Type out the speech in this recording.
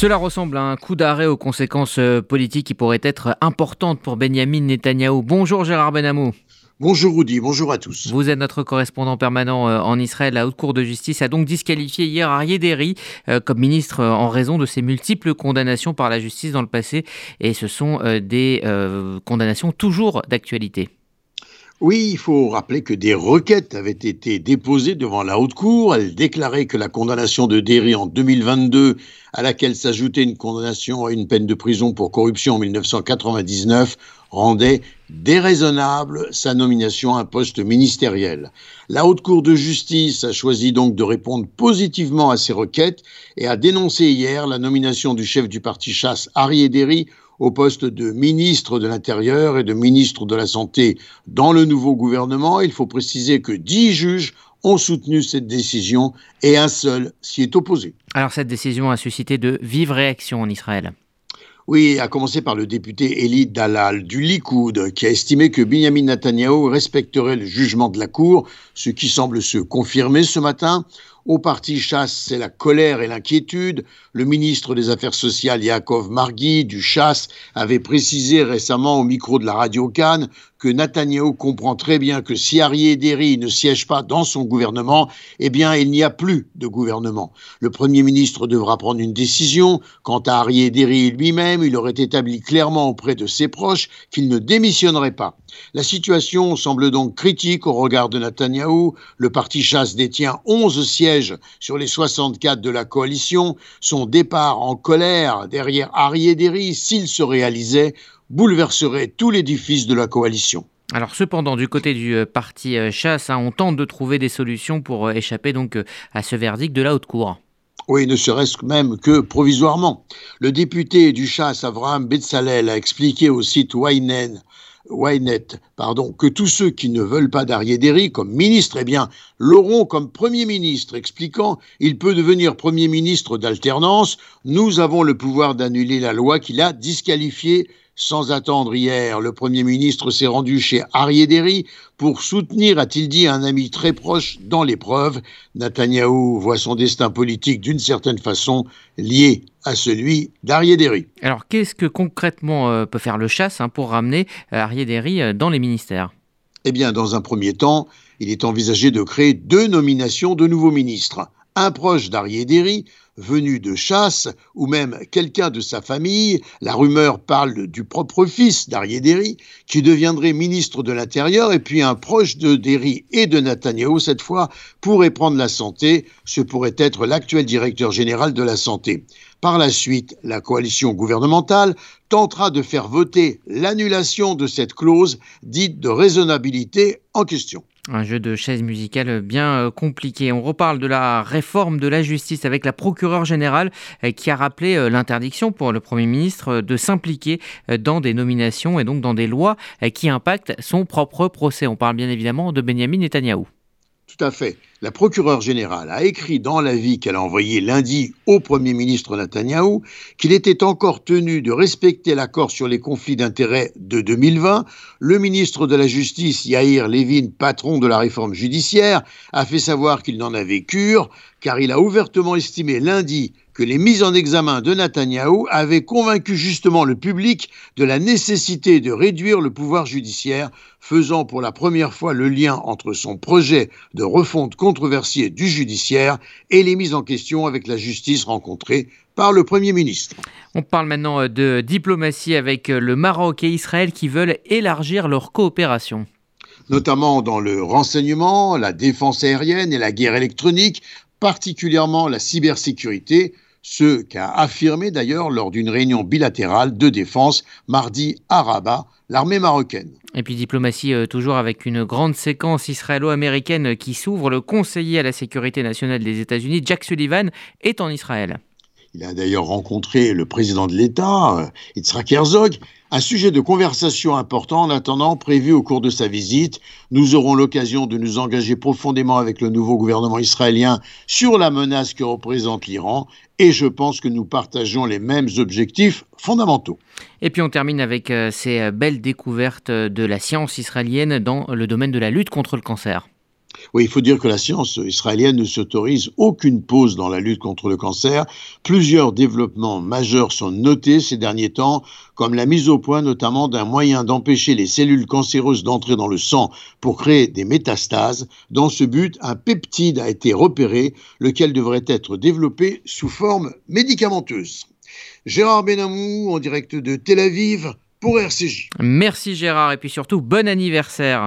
Cela ressemble à un coup d'arrêt aux conséquences euh, politiques qui pourraient être importantes pour Benjamin Netanyahou. Bonjour Gérard Benamou. Bonjour Rudy, bonjour à tous. Vous êtes notre correspondant permanent euh, en Israël. La Haute Cour de justice a donc disqualifié hier Arié Deri euh, comme ministre en raison de ses multiples condamnations par la justice dans le passé. Et ce sont des condamnations toujours d'actualité. Oui, il faut rappeler que des requêtes avaient été déposées devant la Haute Cour. Elle déclarait que la condamnation de Derry en 2022, à laquelle s'ajoutait une condamnation à une peine de prison pour corruption en 1999, rendait déraisonnable sa nomination à un poste ministériel. La Haute Cour de justice a choisi donc de répondre positivement à ces requêtes et a dénoncé hier la nomination du chef du parti chasse, Harry Derry, au poste de ministre de l'Intérieur et de ministre de la Santé dans le nouveau gouvernement. Il faut préciser que dix juges ont soutenu cette décision et un seul s'y est opposé. Alors cette décision a suscité de vives réactions en Israël. Oui, à commencer par le député Eli Dalal du Likoud, qui a estimé que Benjamin Netanyahu respecterait le jugement de la Cour, ce qui semble se confirmer ce matin. Au parti chasse, c'est la colère et l'inquiétude. Le ministre des Affaires sociales, Yaakov Margui, du chasse, avait précisé récemment au micro de la radio Cannes que Netanyahu comprend très bien que si Arié Deri ne siège pas dans son gouvernement, eh bien, il n'y a plus de gouvernement. Le Premier ministre devra prendre une décision. Quant à Arié Deri lui-même, il aurait établi clairement auprès de ses proches qu'il ne démissionnerait pas. La situation semble donc critique au regard de Netanyahou. Le parti chasse détient 11 sièges sur les 64 de la coalition. Son départ en colère derrière Harry s'il se réalisait, bouleverserait tout l'édifice de la coalition. Alors cependant, du côté du euh, parti euh, chasse, hein, on tente de trouver des solutions pour euh, échapper donc à ce verdict de la haute cour. Oui, ne serait-ce même que provisoirement. Le député du chasse, Avraham Betzalel, a expliqué au site Waynen Wynet, pardon, que tous ceux qui ne veulent pas d'Ariéderi comme ministre, eh bien, l'auront comme Premier ministre, expliquant il peut devenir Premier ministre d'alternance. Nous avons le pouvoir d'annuler la loi qu'il a disqualifiée sans attendre hier, le Premier ministre s'est rendu chez Ariéderi pour soutenir, a-t-il dit, un ami très proche dans l'épreuve. Netanyahou voit son destin politique d'une certaine façon lié à celui d'Ariéderi. Alors qu'est-ce que concrètement euh, peut faire le chasse hein, pour ramener euh, Ariéderi euh, dans les ministères? Eh bien, dans un premier temps, il est envisagé de créer deux nominations de nouveaux ministres un proche d'Ariéderi, venu de chasse, ou même quelqu'un de sa famille, la rumeur parle du propre fils d'Ariéderi, qui deviendrait ministre de l'Intérieur, et puis un proche de Derry et de Netanyahu, cette fois, pourrait prendre la santé, ce pourrait être l'actuel directeur général de la santé. Par la suite, la coalition gouvernementale tentera de faire voter l'annulation de cette clause dite de raisonnabilité en question. Un jeu de chaises musicales bien euh, compliqué. On reparle de la réforme de la justice avec la procureure générale euh, qui a rappelé euh, l'interdiction pour le Premier ministre de s'impliquer dans des nominations et donc dans des lois qui impactent son propre procès. On parle bien évidemment de Benjamin Netanyahou. Tout à fait. La procureure générale a écrit dans l'avis qu'elle a envoyé lundi au Premier ministre Netanyahou qu'il était encore tenu de respecter l'accord sur les conflits d'intérêts de 2020. Le ministre de la Justice, Yair Levin, patron de la réforme judiciaire, a fait savoir qu'il n'en avait cure, car il a ouvertement estimé lundi que les mises en examen de Netanyahou avaient convaincu justement le public de la nécessité de réduire le pouvoir judiciaire, faisant pour la première fois le lien entre son projet de refonte controversée du judiciaire et les mises en question avec la justice rencontrées par le Premier ministre. On parle maintenant euh, de diplomatie avec euh, le Maroc et Israël qui veulent élargir leur coopération notamment dans le renseignement, la défense aérienne et la guerre électronique, particulièrement la cybersécurité, ce qu'a affirmé d'ailleurs lors d'une réunion bilatérale de défense mardi à Rabat l'armée marocaine. Et puis diplomatie euh, toujours avec une grande séquence israélo-américaine qui s'ouvre. Le conseiller à la sécurité nationale des États-Unis, Jack Sullivan, est en Israël. Il a d'ailleurs rencontré le président de l'État, euh, Yitzhak Herzog, un sujet de conversation important en attendant prévu au cours de sa visite. Nous aurons l'occasion de nous engager profondément avec le nouveau gouvernement israélien sur la menace que représente l'Iran et je pense que nous partageons les mêmes objectifs fondamentaux. Et puis on termine avec euh, ces belles découvertes de la science israélienne dans le domaine de la lutte contre le cancer. Oui, il faut dire que la science israélienne ne s'autorise aucune pause dans la lutte contre le cancer. Plusieurs développements majeurs sont notés ces derniers temps, comme la mise au point notamment d'un moyen d'empêcher les cellules cancéreuses d'entrer dans le sang pour créer des métastases. Dans ce but, un peptide a été repéré, lequel devrait être développé sous forme médicamenteuse. Gérard Benamou, en direct de Tel Aviv, pour RCJ. Merci Gérard, et puis surtout, bon anniversaire.